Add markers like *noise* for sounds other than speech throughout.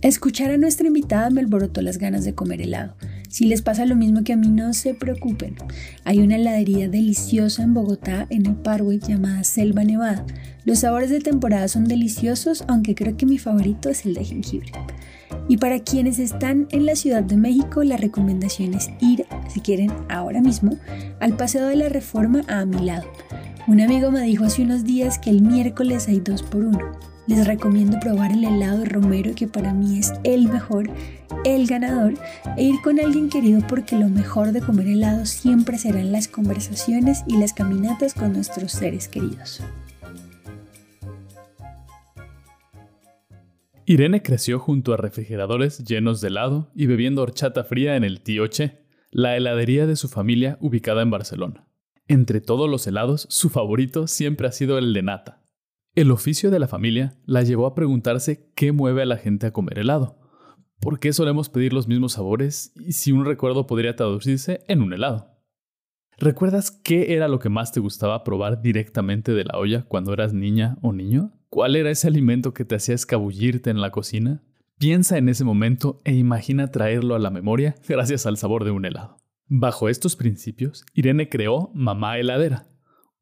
Escuchar a nuestra invitada me alborotó las ganas de comer helado. Si les pasa lo mismo que a mí, no se preocupen. Hay una heladería deliciosa en Bogotá, en el Parkway, llamada Selva Nevada. Los sabores de temporada son deliciosos, aunque creo que mi favorito es el de jengibre. Y para quienes están en la Ciudad de México, la recomendación es ir, si quieren, ahora mismo, al Paseo de la Reforma a mi lado. Un amigo me dijo hace unos días que el miércoles hay dos por uno. Les recomiendo probar el helado romero que para mí es el mejor, el ganador, e ir con alguien querido porque lo mejor de comer helado siempre serán las conversaciones y las caminatas con nuestros seres queridos. Irene creció junto a refrigeradores llenos de helado y bebiendo horchata fría en el Tío Che, la heladería de su familia ubicada en Barcelona. Entre todos los helados, su favorito siempre ha sido el de nata, el oficio de la familia la llevó a preguntarse qué mueve a la gente a comer helado. ¿Por qué solemos pedir los mismos sabores y si un recuerdo podría traducirse en un helado? ¿Recuerdas qué era lo que más te gustaba probar directamente de la olla cuando eras niña o niño? ¿Cuál era ese alimento que te hacía escabullirte en la cocina? Piensa en ese momento e imagina traerlo a la memoria gracias al sabor de un helado. Bajo estos principios, Irene creó Mamá Heladera,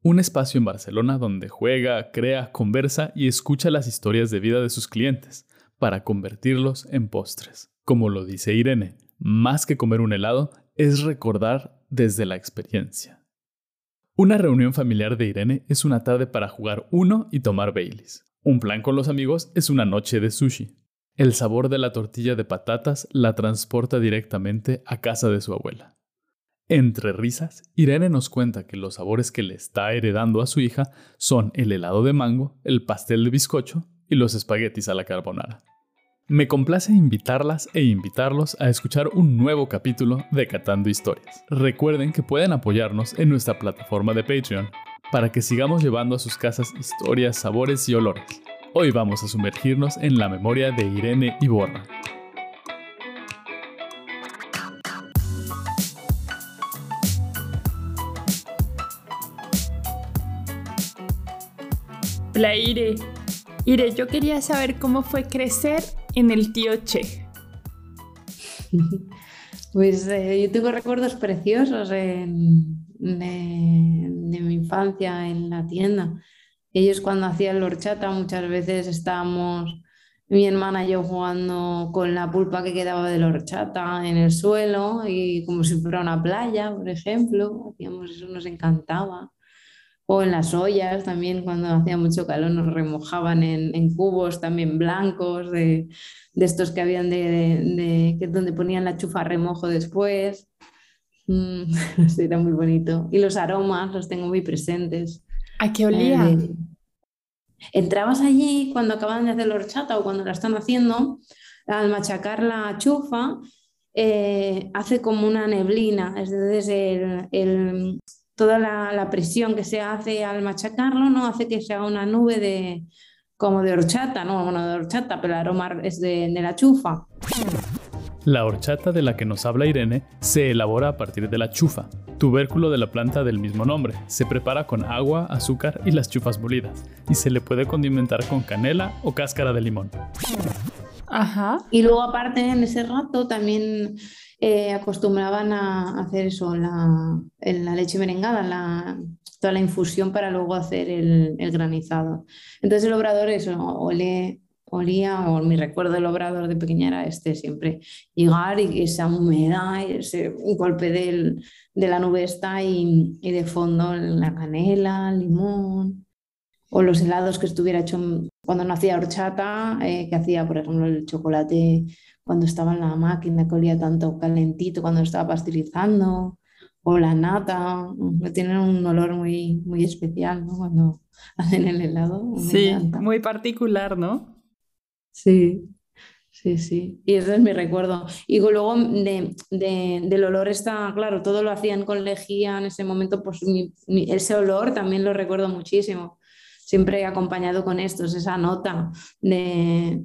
un espacio en Barcelona donde juega, crea, conversa y escucha las historias de vida de sus clientes para convertirlos en postres. Como lo dice Irene, más que comer un helado es recordar desde la experiencia. Una reunión familiar de Irene es una tarde para jugar uno y tomar Baileys. Un plan con los amigos es una noche de sushi. El sabor de la tortilla de patatas la transporta directamente a casa de su abuela. Entre risas, Irene nos cuenta que los sabores que le está heredando a su hija son el helado de mango, el pastel de bizcocho y los espaguetis a la carbonara. Me complace invitarlas e invitarlos a escuchar un nuevo capítulo de Catando Historias. Recuerden que pueden apoyarnos en nuestra plataforma de Patreon para que sigamos llevando a sus casas historias, sabores y olores. Hoy vamos a sumergirnos en la memoria de Irene Iborra, La Ire. Ire, yo quería saber cómo fue crecer en el tío Che. *laughs* Pues eh, yo tengo recuerdos preciosos de, mi infancia en la tienda. Ellos cuando hacían la horchata muchas veces estábamos mi hermana y yo jugando con la pulpa que quedaba de la horchata en el suelo y como si fuera una playa, por ejemplo, hacíamos eso, nos encantaba o en las ollas también cuando hacía mucho calor nos remojaban en, cubos también blancos de, estos que habían de, donde ponían la chufa remojo después. Mm, *laughs* era muy bonito. Y los aromas los tengo muy presentes. ¿A qué olía? Eh, entrabas allí cuando acaban de hacer la horchata o cuando la están haciendo, al machacar la chufa, eh, hace como una neblina, es decir, el, toda la, presión que se hace al machacarlo, ¿no? Hace que sea una nube de como de horchata, no, bueno, de horchata, pero el aroma es de, de la chufa. La horchata de la que nos habla Irene se elabora a partir de la chufa, tubérculo de la planta del mismo nombre. Se prepara con agua, azúcar y las chufas molidas, y se le puede condimentar con canela o cáscara de limón. Ajá. Y luego aparte en ese rato también eh, acostumbraban a hacer eso, la, la leche merengada, la, toda la infusión para luego hacer el, el granizado. Entonces el obrador eso, olía, o mi recuerdo del obrador de pequeña era este, siempre llegar y esa humedad, ese golpe del, de la nube está y, y de fondo la canela, limón o los helados que estuviera hecho cuando no hacía horchata, eh, que hacía, por ejemplo, el chocolate cuando estaba en la máquina, que olía tanto calentito cuando estaba pasteurizando, o la nata, que tienen un olor muy, muy especial ¿no? cuando *laughs* hacen el helado. Sí, muy particular, ¿no? Sí, sí, sí. Y ese es mi recuerdo. Y luego de, del olor está, claro, todo lo hacían con lejía en ese momento, pues ese olor también lo recuerdo muchísimo siempre he acompañado con estos, esa nota de,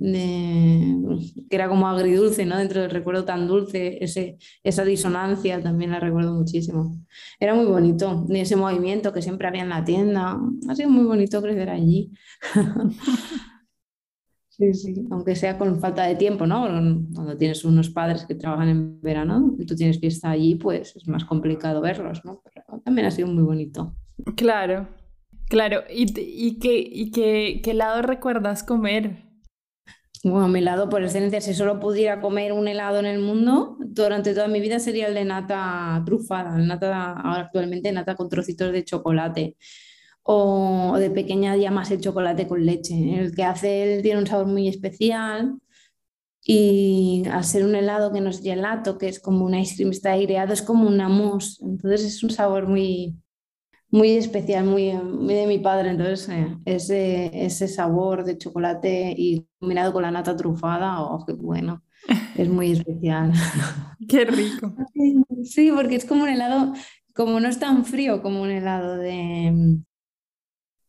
que era como agridulce, ¿no? Dentro del recuerdo tan dulce, ese, esa disonancia también la recuerdo muchísimo. Era muy bonito, ese movimiento que siempre había en la tienda, ha sido muy bonito crecer allí. *laughs* Sí, sí, aunque sea con falta de tiempo, ¿no? Cuando tienes unos padres que trabajan en verano y tú tienes fiesta allí, pues es más complicado verlos, ¿no? Pero también ha sido muy bonito. Claro, claro. ¿Y, qué, y helado recuerdas comer? Bueno, mi helado por excelencia, si solo pudiera comer un helado en el mundo, durante toda mi vida sería el de nata trufada, nata, ahora actualmente nata con trocitos de chocolate o de pequeña ya más el chocolate con leche. El que hace él tiene un sabor muy especial y al ser un helado que no es gelato, que es como un ice cream está aireado, es como una mousse. Entonces es un sabor muy, muy especial, muy, muy de mi padre. Entonces eh, ese, ese sabor de chocolate y combinado con la nata trufada, oh, qué bueno. Es muy especial. *laughs* Qué rico. Sí, porque es como un helado, como no es tan frío como un helado de,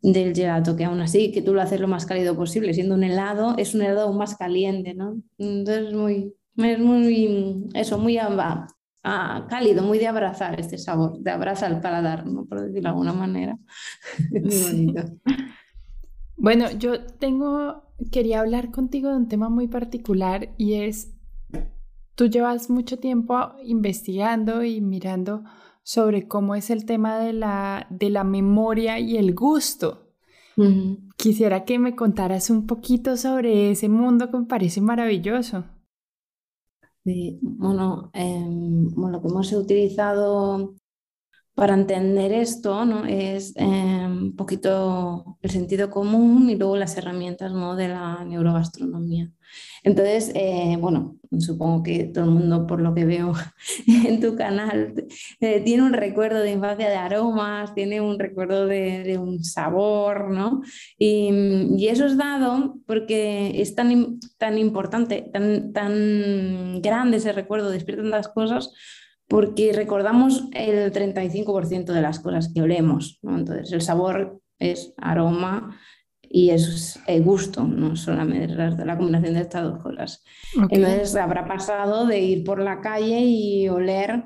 del gelato, que aún así, que tú lo haces lo más cálido posible, siendo un helado, es un helado más caliente, ¿no? Entonces muy, es muy, eso, muy cálido, muy de abrazar este sabor, de abrazar el paladar, ¿no? Por decirlo de alguna manera. *laughs* muy bonito. Bueno, yo tengo, quería hablar contigo de un tema muy particular y es, tú llevas mucho tiempo investigando y mirando sobre cómo es el tema de la, de la memoria y el gusto. Quisiera que me contaras un poquito sobre ese mundo que me parece maravilloso. Bueno, em, bueno, lo que hemos utilizado para entender esto ¿no? es em, un poquito el sentido común y luego las herramientas ¿no? de la neurogastronomía. Entonces, eh, bueno, supongo que todo el mundo, por lo que veo *laughs* en tu canal, eh, tiene un recuerdo de infancia de aromas, tiene un recuerdo de, un sabor, ¿no? Y, eso es dado porque es tan, tan importante, tan, tan grande ese recuerdo, despiertan las cosas porque recordamos el 35% de las cosas que olemos. Entonces, el sabor es aroma y es el gusto, no solamente la combinación de estas dos cosas. Entonces, habrá pasado de ir por la calle y oler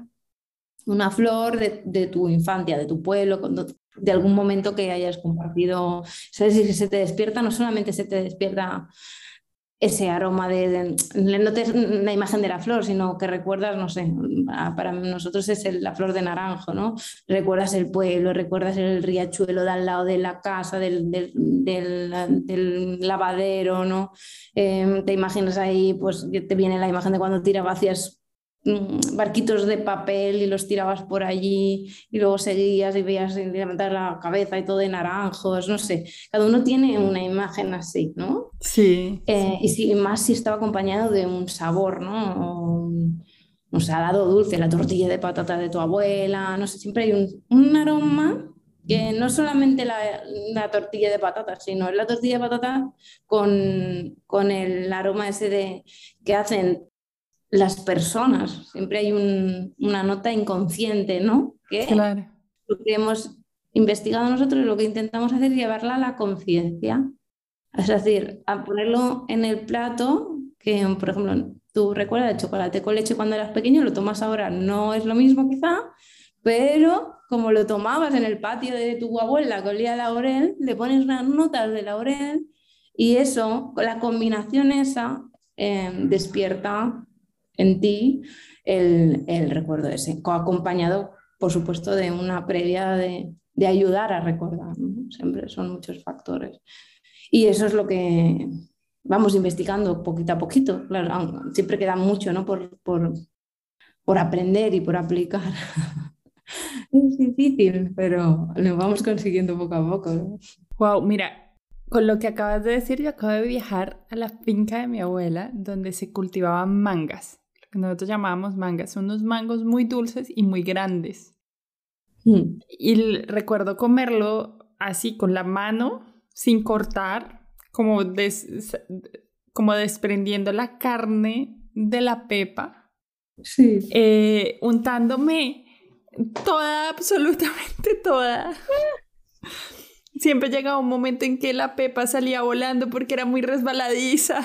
una flor de, de tu infancia, de tu pueblo, de algún momento que hayas compartido. ¿Sabes? Si se te despierta, no solamente se te despierta ese aroma de, no te, la imagen de la flor, sino que recuerdas, no sé, para nosotros es la flor de naranjo, ¿no? Recuerdas el pueblo, recuerdas el riachuelo de al lado de la casa, del, del, lavadero, ¿no? Em, te imaginas ahí, pues te viene la imagen de cuando tirabas hacías barquitos de papel y los tirabas por allí y luego seguías y veías levantar la cabeza y todo de naranjos, no sé, cada uno tiene una imagen así, ¿no? Sí. Eh, y si, más si estaba acompañado de un sabor, ¿no? Un, salado dulce, la tortilla de patata de tu abuela, no sé, siempre hay un, un aroma que no solamente la, la, tortilla de patata, sino la tortilla de patata con, con el aroma ese de que hacen las personas. Siempre hay una nota inconsciente, ¿no? Que lo que hemos investigado nosotros, lo que intentamos hacer es llevarla a la conciencia. Es decir, a ponerlo en el plato, que por ejemplo, tú recuerdas el chocolate con leche cuando eras pequeño, lo tomas ahora, no es lo mismo quizá, pero como lo tomabas en el patio de tu abuela que olía laurel, le pones unas notas de laurel y eso, la combinación esa, eh, despierta en ti el, el recuerdo ese, acompañado, por supuesto, de una previa de, de ayudar a recordar. Siempre son muchos factores. Y eso es lo que vamos investigando poquito a poquito. Claro, siempre queda mucho ¿no? por, por, por aprender y por aplicar. *laughs* es difícil, pero lo vamos consiguiendo poco a poco. Wow, mira, con lo que acabas de decir, yo acabo de viajar a la finca de mi abuela, donde se cultivaban mangas que nosotros llamábamos mangas. Son unos mangos muy dulces y muy grandes. Mm. Y recuerdo comerlo así con la mano, sin cortar, como, como desprendiendo la carne de la pepa. Sí. Eh, untándome toda, absolutamente toda. *laughs* Siempre llegaba un momento en que la pepa salía volando porque era muy resbaladiza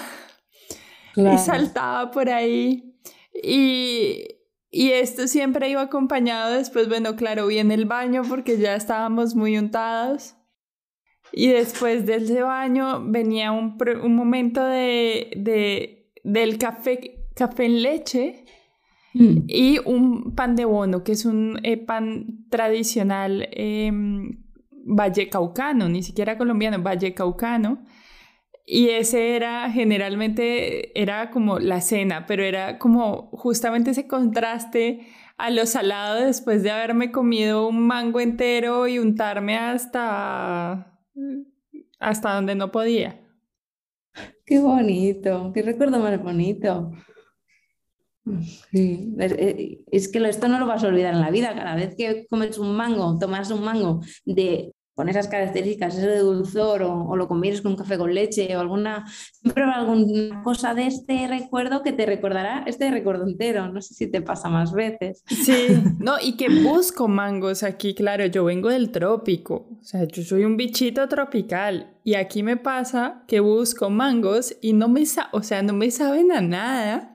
y saltaba por ahí. Y, y esto siempre iba acompañado después, bueno, claro, vi en el baño porque ya estábamos muy untados. Y después de ese baño venía un, un momento de, de, del café, café en leche mm. y un pan de bono, que es un eh, pan tradicional eh, vallecaucano, ni siquiera colombiano, vallecaucano. Y ese era generalmente, era como la cena, pero era como justamente ese contraste a lo salado después de haberme comido un mango entero y untarme hasta, hasta donde no podía. Qué bonito, qué recuerdo más bonito. Sí, es que esto no lo vas a olvidar en la vida. Cada vez que comes un mango, tomas un mango de con esas características, ese dulzor o, lo comieres con un café con leche o alguna, siempre alguna cosa de este recuerdo que te recordará este recuerdo entero. No sé si te pasa más veces. Sí, *laughs* no, y que busco mangos aquí, claro, yo vengo del trópico, o sea, yo soy un bichito tropical y aquí me pasa que busco mangos y no me, o sea, no me saben a nada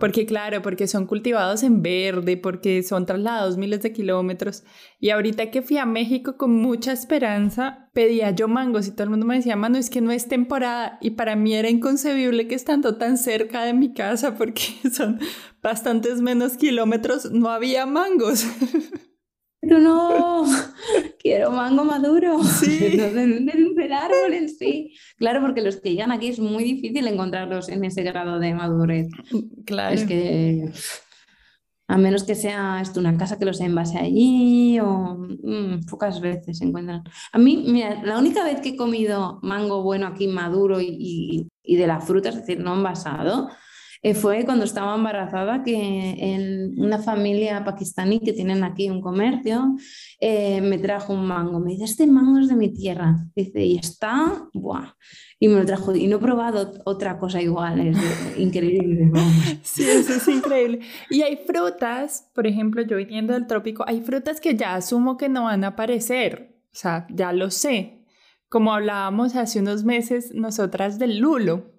porque claro, porque son cultivados en verde, porque son trasladados miles de kilómetros. Y ahorita que fui a México con mucha esperanza, pedía yo mangos y todo el mundo me decía, mano, es que no es temporada. Y para mí era inconcebible que estando tan cerca de mi casa, porque *laughs* son bastantes menos kilómetros, no había mangos. *laughs* No, *laughs* quiero mango maduro. Sí. *laughs* Del, árbol en sí. Claro, porque los que llegan aquí es muy difícil encontrarlos en ese grado de madurez. Claro. Es que a menos que sea esto una casa que los envase allí o mm, pocas veces se encuentran. A mí, mira, la única vez que he comido mango bueno aquí maduro y, y de la fruta, es decir, no envasado, eh, fue cuando estaba embarazada que en una familia pakistaní que tienen aquí un comercio eh, me trajo un mango. Me dice, este mango es de mi tierra. Dice, y está, ¡buah! Y me lo trajo. Y no he probado otra cosa igual. Es increíble. *laughs* Sí, eso es increíble. Y hay frutas, por ejemplo, yo viniendo del trópico, hay frutas que ya asumo que no van a aparecer. O sea, ya lo sé. Como hablábamos hace unos meses nosotras del lulo.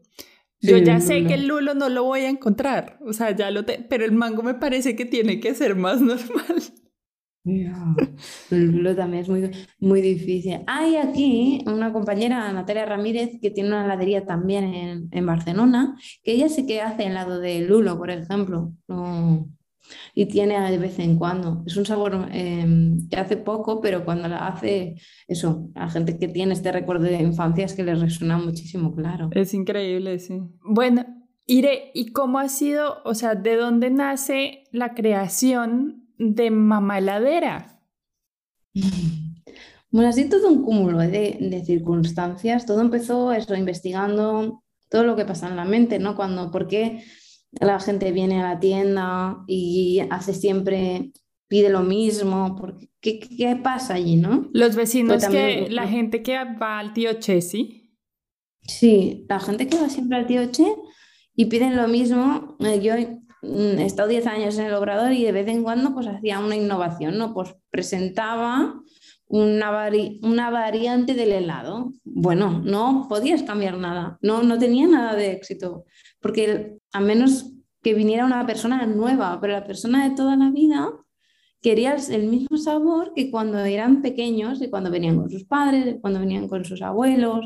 Yo ya sé que el lulo no lo voy a encontrar, o sea, ya lo te... pero el mango me parece que tiene que ser más *laughs* normal. El lulo también es muy, muy difícil. Hay aquí una compañera, Natalia Ramírez, que tiene una heladería también en, en Barcelona, que ella sí que hace helado de lulo, por ejemplo. No, y tiene de vez en cuando. Es un sabor em, que hace poco, pero cuando la hace, eso, a gente que tiene este recuerdo de infancia es que le resuena muchísimo, claro. Es increíble, sí. Bueno, Ire, ¿y cómo ha sido, o sea, de dónde nace la creación de Mamá Heladera? *laughs* Bueno, así todo un cúmulo de, de circunstancias. Todo empezó eso, investigando todo lo que pasa en la mente, ¿no? Cuando, ¿por qué? La gente viene a la tienda y hace siempre, pide lo mismo, porque, ¿qué, qué pasa allí, no? Los vecinos, que, la gente que va al tío Che, ¿sí? Sí, la gente que va siempre al tío Che y piden lo mismo. Eh, yo mm, he estado 10 años en el obrador y de vez en cuando pues hacía una innovación, ¿no? Pues presentaba una, una variante del helado. Bueno, no podías cambiar nada, no, no tenía nada de éxito, porque a menos que viniera una persona nueva, pero la persona de toda la vida quería el mismo sabor que cuando eran pequeños, y cuando venían con sus padres, cuando venían con sus abuelos.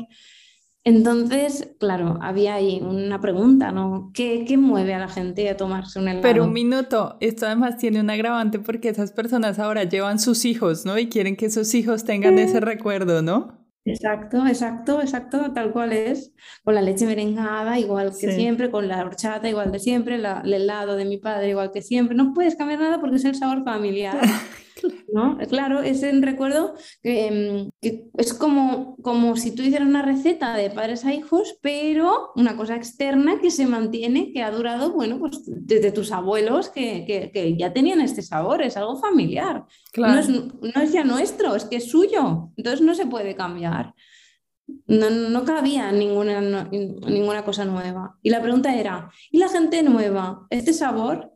Entonces, claro, había ahí una pregunta, ¿no? ¿Qué, ¿Qué, mueve a la gente a tomarse un helado? Pero un minuto, esto además tiene un agravante porque esas personas ahora llevan sus hijos, ¿no? Y quieren que esos hijos tengan ese recuerdo, ¿no? Exacto, exacto, exacto, tal cual es. Con la leche merengada, igual que siempre, con la horchata, igual de siempre, la, el helado de mi padre, igual que siempre. No puedes cambiar nada porque es el sabor familiar. *laughs* ¿no? Claro, es un recuerdo em, que, es como, como si tú hicieras una receta de padres a hijos, pero una cosa externa que se mantiene, que ha durado, bueno, pues desde tus abuelos que, que, ya tenían este sabor, es algo familiar. No, es, no, es, ya nuestro, es que es suyo, entonces no se puede cambiar. No, no cabía ninguna, ninguna cosa nueva. Y la pregunta era, ¿y la gente nueva? ¿Este sabor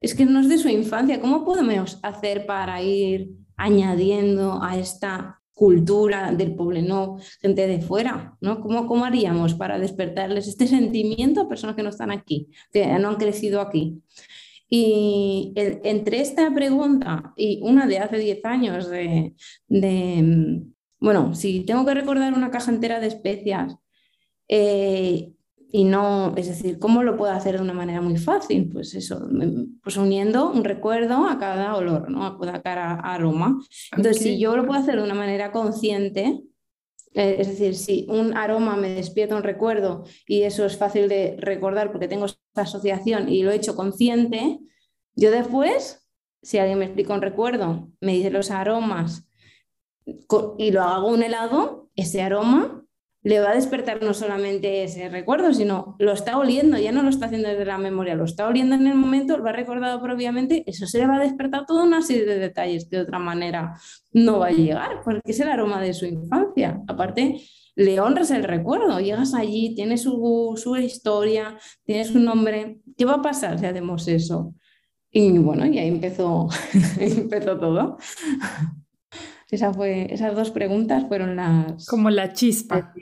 es que no es de su infancia. ¿Cómo podemos hacer para ir añadiendo a esta cultura del pueblo, gente de fuera? ¿no? ¿Cómo, ¿Cómo haríamos para despertarles este sentimiento a personas que no están aquí, que no han crecido aquí? Y entre esta pregunta y una de hace 10 años de, bueno, si tengo que recordar una caja entera de especias eh, y no, es decir, ¿cómo lo puedo hacer de una manera muy fácil? Pues eso, pues uniendo un recuerdo a cada olor, ¿no? A cada aroma. Entonces, si yo lo puedo hacer de una manera consciente, eh, es decir, si un aroma me despierta un recuerdo y eso es fácil de recordar porque tengo esta asociación y lo he hecho consciente, yo después, si alguien me explica un recuerdo, me dice los aromas y lo hago un helado, ese aroma le va a despertar no solamente ese recuerdo, sino lo está oliendo, ya no lo está haciendo desde la memoria, lo está oliendo en el momento, lo ha recordado previamente, eso se le va a despertar toda una serie de detalles que de otra manera no va a llegar, porque es el aroma de su infancia. Aparte, le honras el recuerdo, llegas allí, tienes su, su historia, tienes su nombre, ¿qué va a pasar si hacemos eso? Y bueno, y ahí empezó, *laughs* empezó todo fue, esas dos preguntas fueron las... Como la chispa.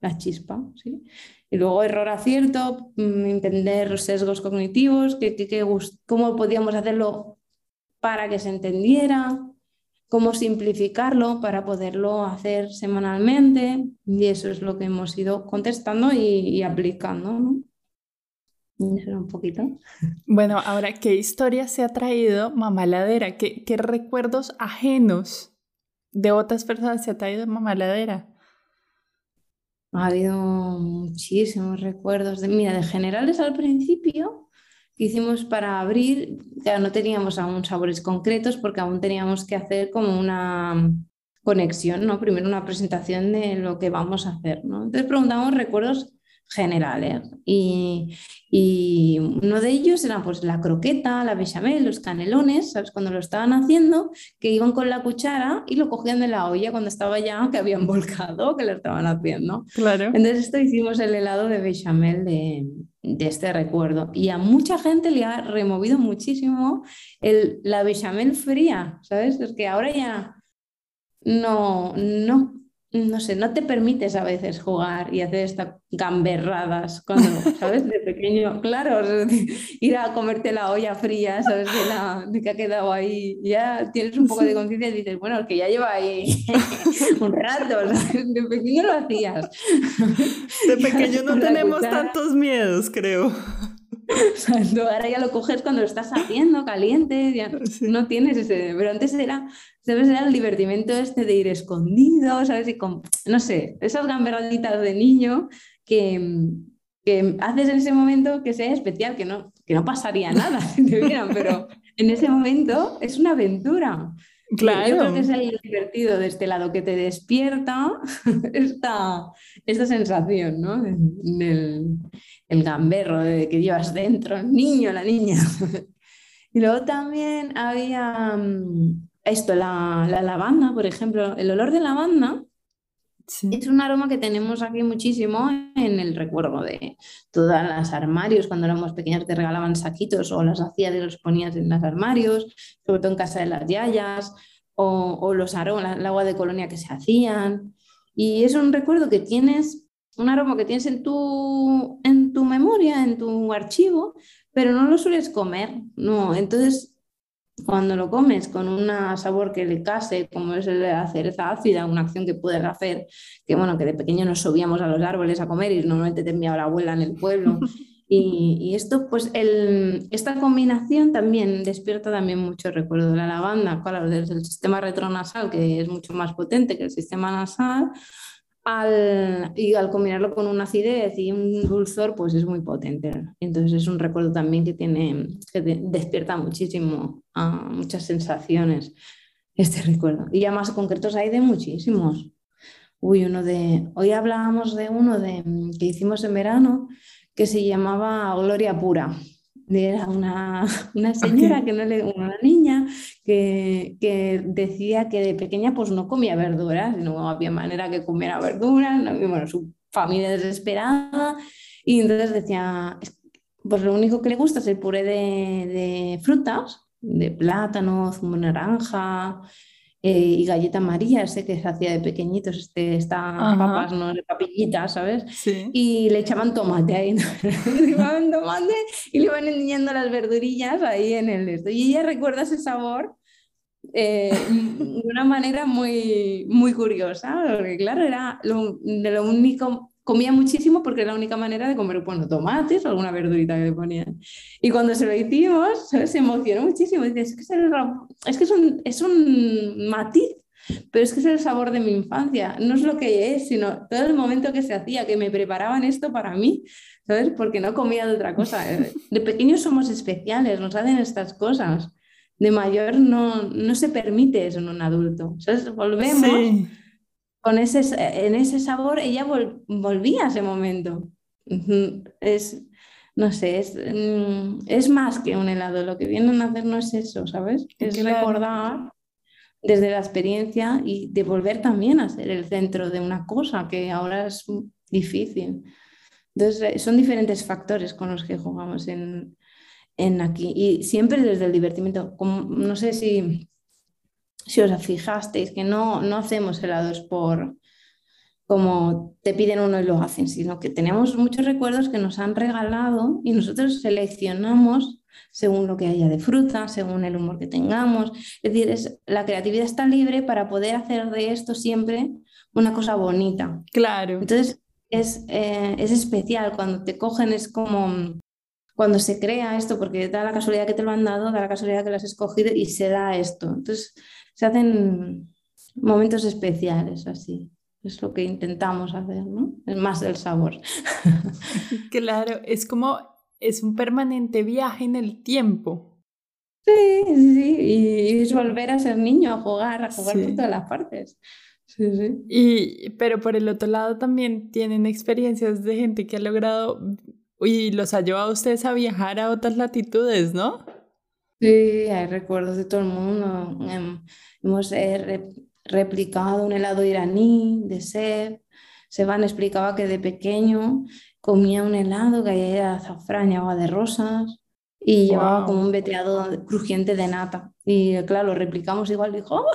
La chispa, sí. Y luego error acierto, mm, entender los sesgos cognitivos, que, cómo podíamos hacerlo para que se entendiera, cómo simplificarlo para poderlo hacer semanalmente. Y eso es lo que hemos ido contestando y, aplicando. ¿no? un poquito. Bueno, ahora, ¿qué historia se ha traído Mamá Ladera? ¿Qué, qué recuerdos ajenos de otras personas se ha traído mamaladera? Ha habido muchísimos recuerdos. De, mira, de generales al principio hicimos para abrir, ya no teníamos aún sabores concretos porque aún teníamos que hacer como una conexión, ¿no? Primero una presentación de lo que vamos a hacer, ¿no? Entonces preguntamos recuerdos generales. Y, y, uno de ellos era pues la croqueta, la bechamel, los canelones, ¿sabes? Cuando lo estaban haciendo, que iban con la cuchara y lo cogían de la olla cuando estaba ya que habían *laughs* volcado, que lo estaban haciendo. Claro. Entonces esto hicimos el helado de bechamel de, de este recuerdo. Y a mucha gente le ha removido muchísimo el, la bechamel fría, ¿sabes? Es que ahora ya no, no no sé, no te permites a veces jugar y hacer estas gamberradas cuando, *laughs* ¿sabes? De pequeño, claro, *laughs* ir a comerte la olla fría, ¿sabes? De, la, de que ha quedado ahí, ya tienes un poco de conciencia y dices, bueno, es que ya lleva ahí *laughs* un rato, De pequeño lo hacías. De pequeño no tenemos tantos miedos, creo. *laughs* ahora ya lo coges cuando lo estás haciendo caliente, ya no tienes ese, pero antes era, ¿sabes? Era el divertimento este de ir escondido, ¿sabes? Y con, no sé, esas gamberraditas de niño que, que haces en ese momento que sea especial, que no, que no pasaría nada *laughs* si te vieran, pero en ese momento es una aventura. Claro. Yo creo que es el divertido de este lado que te despierta *laughs* esta, esta sensación, ¿no? Del, el gamberro de que llevas dentro, el niño, la niña. *laughs* y luego también había mm, esto, la, lavanda, por ejemplo. El olor de lavanda es un aroma que tenemos aquí muchísimo en el recuerdo de todas las armarios. Cuando éramos pequeñas te regalaban saquitos o las hacías y los ponías en los armarios, sobre todo en casa de las yayas, o, o los aromas, el agua de colonia que se hacían. Y es un recuerdo que tienes un aroma que tienes en tu, en tu memoria, en tu archivo, pero no lo sueles comer, no. Entonces, cuando lo comes con un sabor que le case, como es el de la cereza ácida, una acción que puedes hacer, que bueno, que de pequeño nos subíamos a los árboles a comer y normalmente te enviaba la abuela en el pueblo. *laughs* Y, esto, pues, el, esta combinación también despierta también mucho recuerdo de la lavanda, claro, desde el sistema retronasal, que es mucho más potente que el sistema nasal, al, y al combinarlo con una acidez y un dulzor, pues es muy potente. Entonces es un recuerdo también que tiene, que despierta muchísimo, a muchas sensaciones este recuerdo. Y ya más concretos hay de muchísimos. Uy, uno de, hoy hablábamos de uno de, que hicimos en verano que se llamaba Gloria Pura era una, *laughs* una señora, que no le, una niña, que, que, decía que de pequeña pues no comía verduras, no había manera que comiera verduras, no, bueno, su familia desesperada, y entonces decía, pues lo único que le gusta es el puré de, de frutas, de plátano, zumo naranja, eh, y galleta María, ese que se hacía de pequeñitos, este, estas papas, ¿no? De papillitas, ¿sabes? Y le echaban tomate ahí, *laughs* le echaban tomate y le iban enseñando las verdurillas ahí en el esto. Y ella recuerda ese sabor eh, de una manera muy, muy curiosa, porque claro, era lo, de lo único, comía muchísimo porque era la única manera de comer, bueno, tomates o alguna verdurita que le ponían. Y cuando se lo hicimos, se emocionó muchísimo. Dice, es que, es, es, que es, un, es un matiz pero es que es el sabor de mi infancia, no es lo que es, sino todo el momento que se hacía, que me preparaban esto para mí, ¿sabes? Porque no comía de otra cosa. *laughs* De pequeños somos especiales, nos hacen estas cosas de mayor no, no se permite eso en un adulto. Entonces volvemos con ese, en ese sabor, ella volvía a ese momento. Es, no sé, es, mm, es, más que un helado, lo que vienen a hacer no es eso, ¿sabes? Es recordar desde la experiencia y de volver también a ser el centro de una cosa que ahora es difícil. Entonces, son diferentes factores con los que jugamos en, en aquí. Y siempre desde el divertimiento. Como, no sé si, si os fijasteis que no, no hacemos helados por como te piden uno y lo hacen, sino que tenemos muchos recuerdos que nos han regalado y nosotros seleccionamos según lo que haya de fruta, según el humor que tengamos. Es decir, es, la creatividad está libre para poder hacer de esto siempre una cosa bonita. Claro. Entonces, es, eh, es especial cuando te cogen, es como cuando se crea esto, porque da la casualidad que te lo han dado, da la casualidad que lo has escogido y se da esto. Entonces se hacen momentos especiales así. Es lo que intentamos hacer, ¿no? Es más del sabor. *laughs* Claro, es como, es un permanente viaje en el tiempo. Sí, sí, y es volver a ser niño, a jugar, a jugar por todas las partes. Sí, sí. Y, pero por el otro lado también tienen experiencias de gente que ha logrado y los ha llevado a ustedes a viajar a otras latitudes, ¿no? Sí, hay recuerdos de todo el mundo. Em, hemos eh, replicado un helado iraní de sed. Seban explicaba que de pequeño comía un helado que era azafrán y agua de rosas y llevaba como un veteado crujiente de nata. Y claro, lo replicamos igual. Dijo, oh,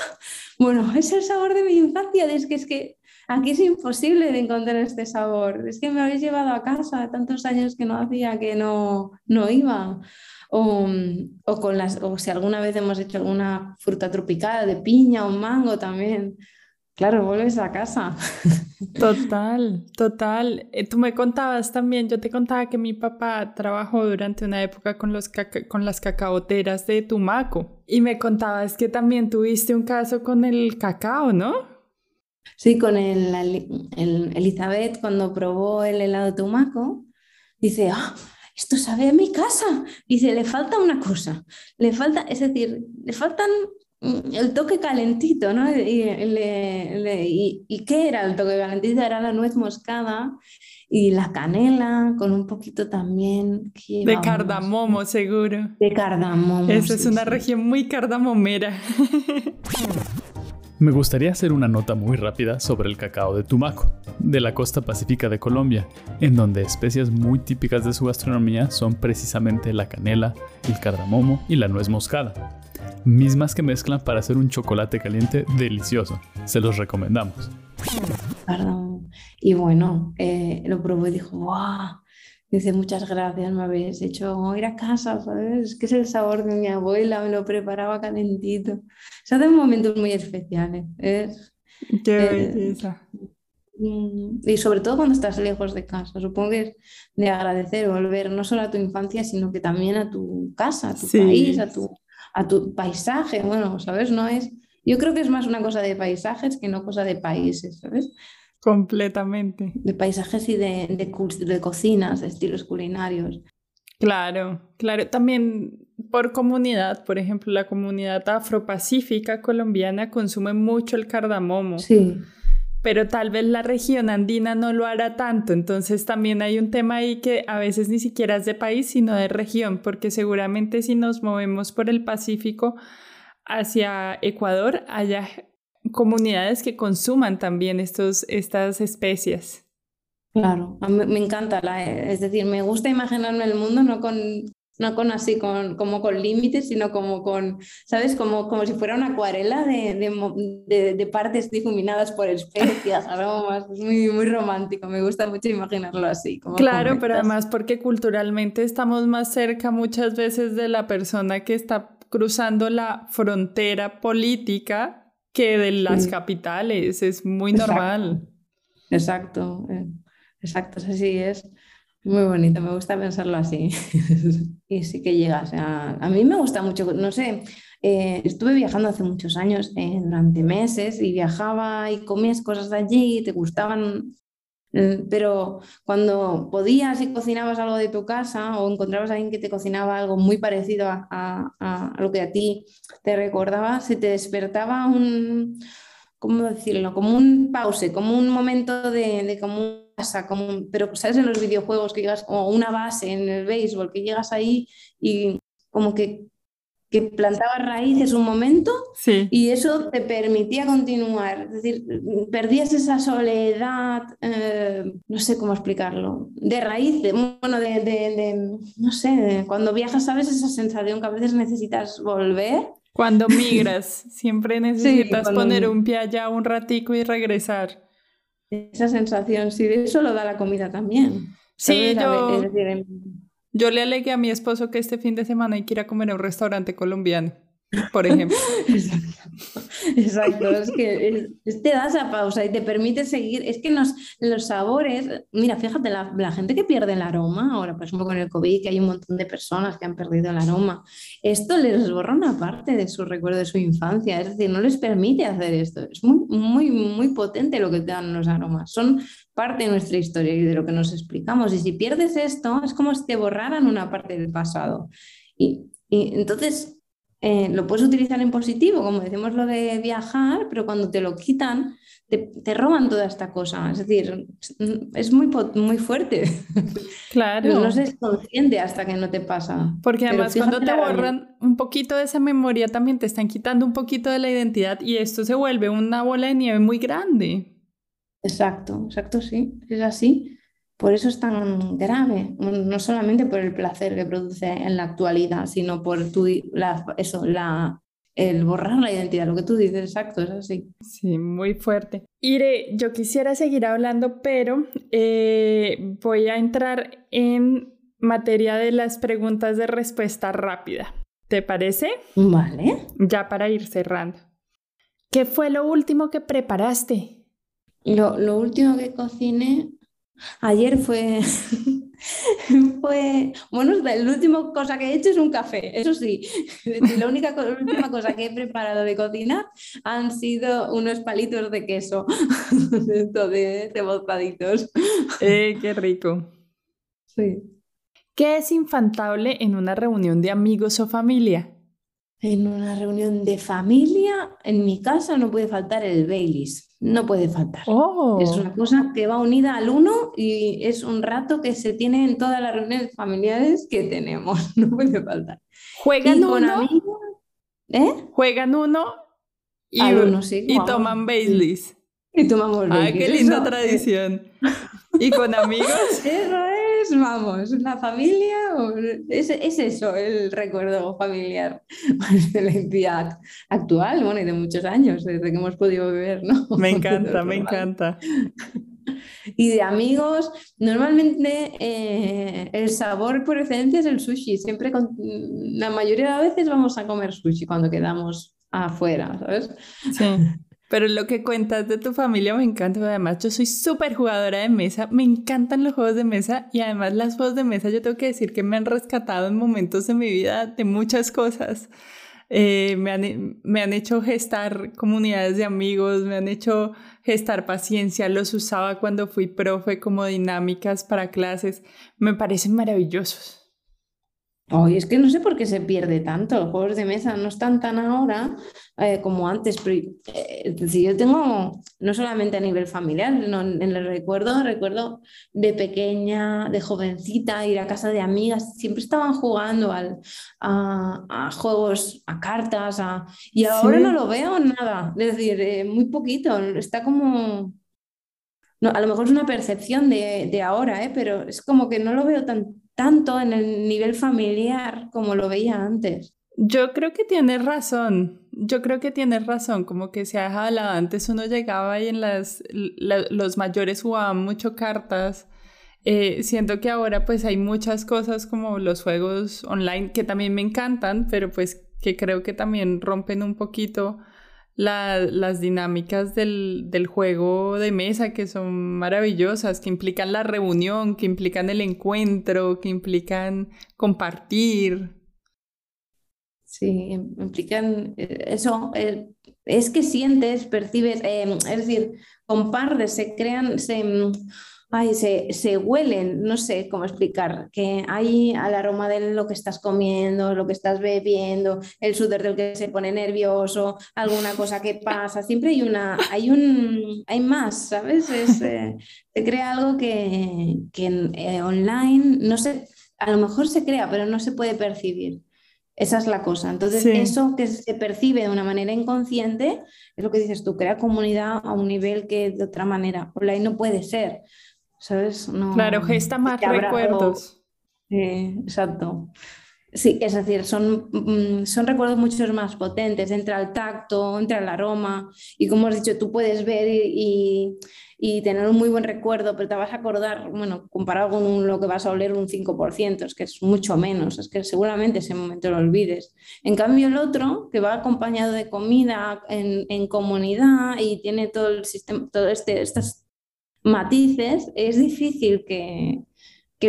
bueno, *laughs* es el sabor de mi infancia. Es que es que aquí es imposible de encontrar este sabor. Es que me habéis llevado a casa tantos años que no hacía, que no, no iba. O, o, con las, o si alguna vez hemos hecho alguna fruta tropical de piña o mango también. Claro, vuelves a casa. *laughs* Total, total. Eh, tú me contabas también, yo te contaba que mi papá trabajó durante una época con, los con las cacaoteras de Tumaco y me contabas que también tuviste un caso con el cacao, ¿no? Sí, con el, Elizabeth cuando probó el helado de Tumaco, dice, ah, esto sabe a mi casa. Dice, le falta una cosa, le falta, es decir, le faltan mm, el toque calentito, ¿no? Y, y, qué era el toque calentito? Era la nuez moscada y la canela, con un poquito también... De cardamomo, seguro. De cardamomo. Esa es una región muy cardamomera. *laughs* Me gustaría hacer una nota muy rápida sobre el cacao de Tumaco, de la costa pacífica de Colombia, en donde especias muy típicas de su gastronomía son precisamente la canela, el cardamomo y la nuez moscada, mismas que mezclan para hacer un chocolate caliente delicioso. Se los recomendamos. Y bueno, eh, lo probé y dijo, ¡wow! Dice, muchas gracias, me habéis hecho ir a casa, ¿sabes? Es que es el sabor de mi abuela, me lo preparaba calentito. Se hacen momentos muy especiales. Es, Qué belleza. Mm, y sobre todo cuando estás lejos de casa. Supongo que es de agradecer volver no solo a tu infancia, sino que también a tu casa, a tu país, a tu, a tu paisaje. Bueno, ¿sabes? No es... Yo creo que es más una cosa de paisajes que no cosa de países, ¿sabes? Completamente. De paisajes y de, de, cocinas, de estilos culinarios. Claro, claro. También por comunidad, por ejemplo, la comunidad afropacífica colombiana consume mucho el cardamomo. Sí. Pero tal vez la región andina no lo hará tanto. Entonces también hay un tema ahí que a veces ni siquiera es de país, sino de región, porque seguramente si nos movemos por el Pacífico hacia Ecuador, haya comunidades que consuman también estos, estas especies. Claro, me encanta, la, es decir, me gusta imaginarme el mundo no con, no con así, con, como con límites, sino como con, ¿sabes? Como, como si fuera una acuarela de, de, de, partes difuminadas por especias, aromas, es muy, muy romántico, me gusta mucho imaginarlo así. Como claro, pero además porque culturalmente estamos más cerca muchas veces de la persona que está cruzando la frontera política que de las capitales. Es muy normal. Exacto, eh, exacto, así es. Muy bonito, me gusta pensarlo así. *laughs* y sí que llegas. A, a mí me gusta mucho, no sé, eh, estuve viajando hace muchos años, eh, durante meses, y viajaba y comías cosas de allí, y te gustaban, pero cuando podías y cocinabas algo de tu casa o encontrabas a alguien que te cocinaba algo muy parecido a, a, lo que a ti te recordaba, se te despertaba un, ¿cómo decirlo? Como un pause, como un momento de, de como casa, como pero sabes en los videojuegos que llegas, o una base en el béisbol, que llegas ahí y como que que plantaba raíces un momento y eso te permitía continuar. Es decir, perdías esa soledad, eh, no sé cómo explicarlo, de raíz, de, bueno, de, no sé, cuando viajas sabes esa sensación que a veces necesitas volver. Cuando *laughs* migras, siempre necesitas poner un pie allá un ratico y regresar. Esa sensación, sí, eso lo da la comida también. Sí, yo... Yo le alegué a mi esposo que este fin de semana hay que ir a comer a un restaurante colombiano, por ejemplo. *laughs* *laughs* Exacto, es que te da esa pausa y te permite seguir. Es que los sabores, mira, fíjate, la, gente que pierde el aroma, ahora por ejemplo con el COVID, que hay un montón de personas que han perdido el aroma, esto les borra una parte de su recuerdo de su infancia, es decir, no les permite hacer esto. Es muy, muy, muy potente lo que te dan los aromas. Son parte de nuestra historia y de lo que nos explicamos. Y si pierdes esto, es como si te borraran una parte del pasado. Y, entonces eh, lo puedes utilizar en positivo, como decimos lo de viajar, pero cuando te lo quitan, te, roban toda esta cosa. Es decir, es muy, muy fuerte. *laughs* Claro. no se consciente hasta que no te pasa. Porque además cuando te borran un poquito de esa memoria, también te están quitando un poquito de la identidad y esto se vuelve una bola de nieve muy grande. Exacto, exacto, sí, es así. Por eso es tan grave, no solamente por el placer que produce en la actualidad, sino por tu, la, eso, la, el borrar la identidad, lo que tú dices, exacto, es así. Sí, muy fuerte. Ire, yo quisiera seguir hablando, pero eh, voy a entrar en materia de las preguntas de respuesta rápida. ¿Te parece? Vale. Ya para ir cerrando. ¿Qué fue lo último que preparaste? Lo, último que cociné ayer fue, *laughs* fue, bueno, la última cosa que he hecho es un café, eso sí. *laughs* La única la última cosa que he preparado de cocinar han sido unos palitos de queso, *laughs* de rebozaditos. Eh, qué rico. Sí. ¿Qué es infantable en una reunión de amigos o familia? En una reunión de familia, en mi casa no puede faltar el Baileys no puede faltar. Oh. Es una cosa que va unida al uno y es un rato que se tiene en todas las reuniones familiares que tenemos. *laughs* No puede faltar. ¿Juegan uno? ¿Eh? Juegan uno y, y toman Baileys. Y tomamos Baileys. Ay, qué linda tradición. ¿Y con amigos? *laughs* Eso es, vamos, una familia, es, es eso, el recuerdo familiar *laughs* de la entidad actual, bueno, y de muchos años, desde que hemos podido beber, ¿no? *laughs* Me encanta, me encanta. Y de amigos, normalmente eh, el sabor por excelencia es el sushi. Siempre, con, la mayoría de las veces vamos a comer sushi cuando quedamos afuera, ¿sabes? Sí. Pero lo que cuentas de tu familia me encanta. Además, yo soy súper jugadora de mesa. Me encantan los juegos de mesa. Y además, las juegos de mesa, yo tengo que decir que me han rescatado en momentos de mi vida de muchas cosas. Eh, me, han, me han hecho gestar comunidades de amigos, me han hecho gestar paciencia. Los usaba cuando fui profe como dinámicas para clases. Me parecen maravillosos. Oye, es que no sé por qué se pierde tanto. Los juegos de mesa no están tan ahora eh, como antes. Pero, eh, yo tengo, no solamente a nivel familiar, en el recuerdo, recuerdo de pequeña, de jovencita, ir a casa de amigas, siempre estaban jugando al, a, juegos, a cartas, y ahora no lo veo nada. Es decir, eh, muy poquito. Está como. No, a lo mejor es una percepción de, de ahora, ¿eh? pero es como que no lo veo tan, tanto en el nivel familiar como lo veía antes. Yo creo que tienes razón. Yo creo que tienes razón, como que se ha dejado lado. Antes uno llegaba y en las los mayores jugaban mucho cartas. Eh, siento que ahora pues hay muchas cosas como los juegos online que también me encantan, pero pues que creo que también rompen un poquito las dinámicas del, del, juego de mesa que son maravillosas, que implican la reunión, que implican el encuentro, que implican compartir. Sí, implican eh, eso, eh, es que sientes, percibes, eh, es decir, compartes, se crean, se, ay, se, se, huelen, no sé cómo explicar, que hay al aroma de lo que estás comiendo, lo que estás bebiendo, el sudor del que se pone nervioso, alguna cosa que pasa, siempre hay una, hay un, hay más, ¿sabes? Eh, se crea algo que, que eh, online, no sé, a lo mejor se crea, pero no se puede percibir. Esa es la cosa. Entonces, eso que se percibe de una manera inconsciente es lo que dices tú, crea comunidad a un nivel que de otra manera online no puede ser. ¿Sabes? No, claro, gesta más recuerdos. exacto. Sí, es decir, son, mm, son recuerdos mucho más potentes, entra el tacto, entra el aroma, y como has dicho, tú puedes ver y, y, tener un muy buen recuerdo, pero te vas a acordar, bueno, comparado con lo que vas a oler un 5%, es que es mucho menos, es que seguramente ese momento lo olvides. En cambio, el otro, que va acompañado de comida en, en comunidad y tiene todo el sistema, todo este, estas matices, es difícil que,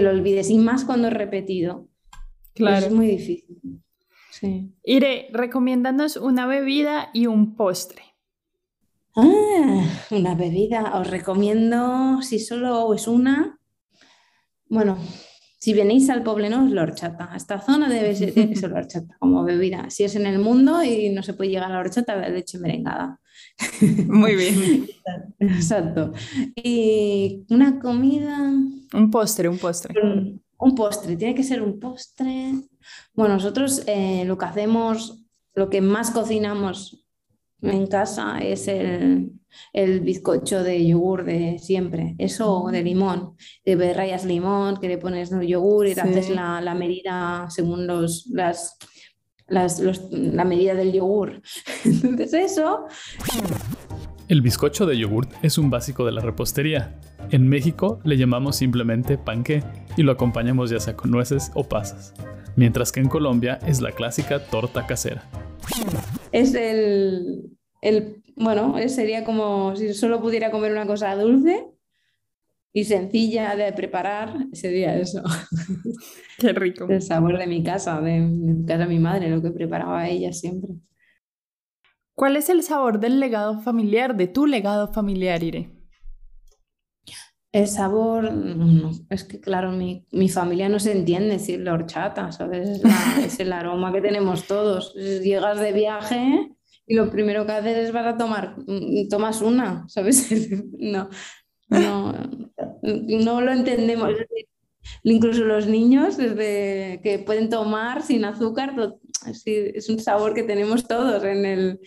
lo olvides, y más cuando es repetido. Claro. Es muy difícil. Sí. Ire, recomiéndanos una bebida y un postre. Ah, una bebida. Os recomiendo, si solo es una, bueno, si venís al Poblenou es la horchata. Esta zona debe ser, debe ser la horchata como bebida. Si es en el mundo y no se puede llegar a la horchata, la leche merengada. Muy bien. *laughs* Exacto. Y una comida. Un postre, un postre. Un, postre, tiene que ser un postre. Bueno, nosotros eh, lo que hacemos, lo que más cocinamos en casa es el, el bizcocho de yogur de siempre, eso de limón, de rayas limón, que le pones el yogur y haces la, la, medida según los, las la medida del yogur. *laughs* Entonces eso... El bizcocho de yogur es un básico de la repostería. En México le llamamos simplemente panqué y lo acompañamos ya sea con nueces o pasas, mientras que en Colombia es la clásica torta casera. Es el, el bueno, sería como si solo pudiera comer una cosa dulce, y sencilla de preparar sería eso. *laughs* Qué rico. El sabor de mi casa, de, mi casa de mi madre, lo que preparaba ella siempre. ¿Cuál es el sabor del legado familiar, de tu legado familiar, Ire? El sabor, es que claro, mi, familia no se entiende decir la horchata, ¿sabes? Es, el aroma que tenemos todos. Llegas de viaje y lo primero que haces es vas a tomar, tomas una, ¿sabes? *laughs* No, no, no lo entendemos. Incluso los niños, desde que pueden tomar sin azúcar, es un sabor que tenemos todos en el,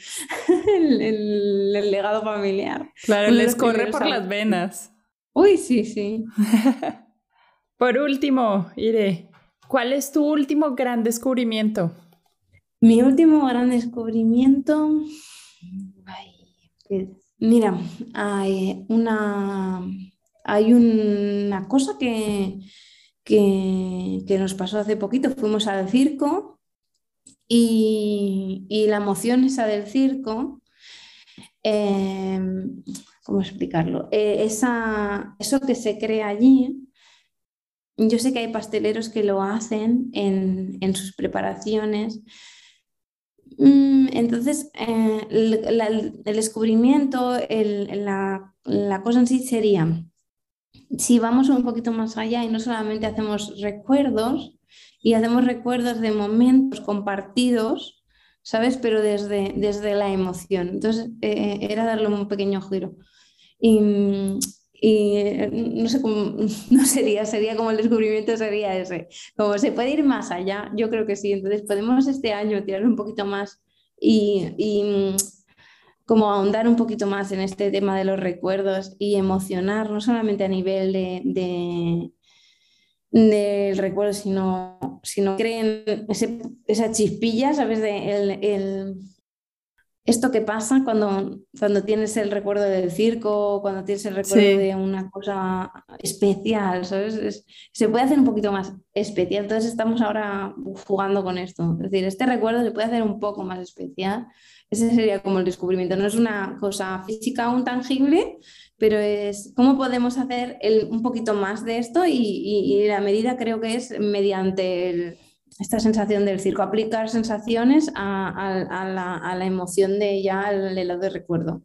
*laughs* el, legado familiar. Claro, les corre por las venas. Uy, sí, sí. *laughs* por último, Ire, ¿cuál es tu último gran descubrimiento? Mi último gran descubrimiento. Mira, hay una, hay una cosa que, que, nos pasó hace poquito. Fuimos al circo y, la emoción esa del circo, em, ¿cómo explicarlo? Eh, esa, eso que se crea allí, yo sé que hay pasteleros que lo hacen en, en sus preparaciones entonces, eh, el, descubrimiento, la, cosa en sí sería, si vamos un poquito más allá y no solamente hacemos recuerdos, y hacemos recuerdos de momentos compartidos, ¿sabes? Pero desde, desde la emoción. Entonces, eh, era darle un pequeño giro. Y, y eh, no sé cómo, *laughs* no sería, sería como el descubrimiento sería ese. Como se puede ir más allá, yo creo que sí. Entonces podemos este año tirar un poquito más y, y mm, como ahondar un poquito más en este tema de los recuerdos y emocionar, no solamente a nivel de, de del recuerdo, sino, sino creen esa chispilla, ¿sabes? El esto que pasa cuando, cuando tienes el recuerdo del circo, cuando tienes el recuerdo de una cosa especial, ¿sabes? se puede hacer un poquito más especial. Entonces estamos ahora jugando con esto. Es decir, este recuerdo se puede hacer un poco más especial. Ese sería como el descubrimiento. No es una cosa física aún tangible, pero es cómo podemos hacer un poquito más de esto y, y la medida creo que es mediante el esta sensación del circo, aplicar sensaciones a, la, emoción de ya el helado de recuerdo.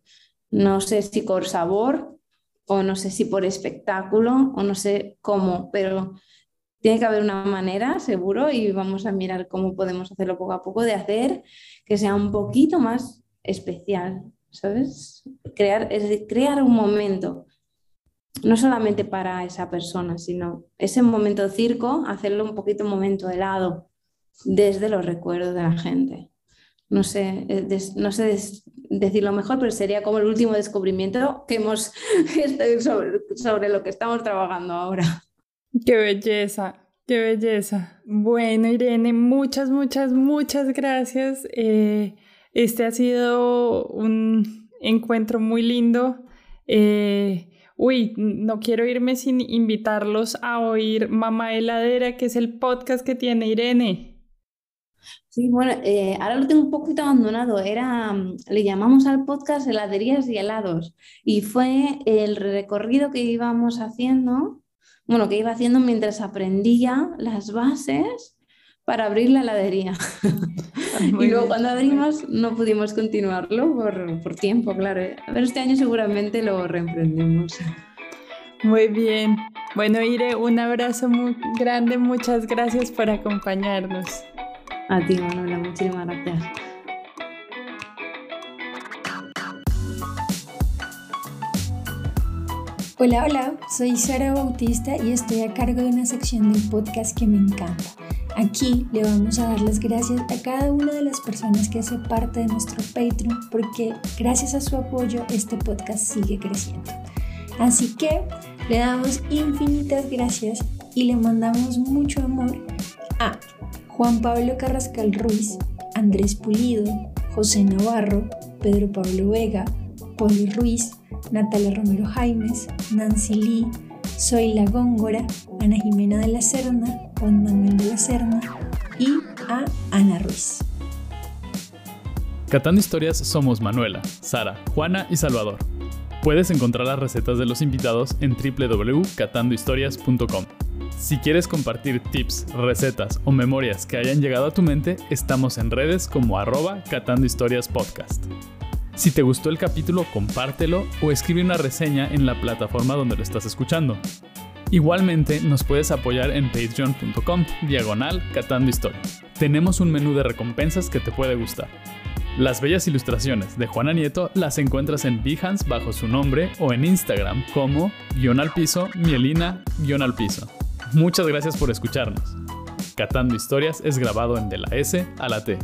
No sé si por sabor o no sé si por espectáculo o no sé cómo, pero tiene que haber una manera, seguro, y vamos a mirar cómo podemos hacerlo poco a poco, de hacer que sea un poquito más especial, ¿sabes? Crear, es crear un momento no solamente para esa persona, sino ese momento circo, hacerlo un poquito momento helado, desde los recuerdos de la gente. No sé, eh, no sé decirlo mejor, pero sería como el último descubrimiento que hemos *laughs* sobre, sobre lo que estamos trabajando ahora. Qué belleza, qué belleza. Bueno, Irene, muchas, muchas, muchas gracias. Eh, este ha sido un encuentro muy lindo. Eh, Uy, no quiero irme sin invitarlos a oír Mamá Heladera, que es el podcast que tiene Irene. Sí, bueno, eh, ahora lo tengo un poquito abandonado. Era, mm, le llamamos al podcast heladerías y helados. Y fue el recorrido que íbamos haciendo, bueno, que iba haciendo mientras aprendía las bases para abrir la heladería. *laughs* y luego cuando abrimos no pudimos continuarlo por, por tiempo, claro. A ver, este año seguramente lo reemprendemos. Muy bien. Bueno, Ire, un abrazo muy grande. Muchas gracias por acompañarnos. A ti, Manuela, muchísimas gracias. Hola, hola, soy Sara Bautista y estoy a cargo de una sección del podcast que me encanta Aquí le vamos a dar las gracias a cada una de las personas que hace parte de nuestro Patreon porque gracias a su apoyo este podcast sigue creciendo. Así que le damos infinitas gracias y le mandamos mucho amor a Juan Pablo Carrascal Ruiz, Andrés Pulido, José Navarro, Pedro Pablo Vega, Poli Ruiz, Natalia Romero Jaimes, Nancy Lee, Soy La Góngora, Ana Jimena de la Serna, Juan Manuel de la Serna y a Ana Ruiz. Catando Historias somos Manuela, Sara, Juana y Salvador. Puedes encontrar las recetas de los invitados en www.catandohistorias.com. Si quieres compartir tips, recetas o memorias que hayan llegado a tu mente, estamos en redes como arroba Catando Historias Podcast. Si te gustó el capítulo, compártelo o escribe una reseña en la plataforma donde lo estás escuchando. Igualmente nos puedes apoyar en patreon.com diagonal catando. Tenemos un menú de recompensas que te puede gustar. Las bellas ilustraciones de Juana Nieto las encuentras en Behance bajo su nombre o en Instagram como guion al piso, mielina guion al piso. Muchas gracias por escucharnos. Catando Historias es grabado en De la S a la T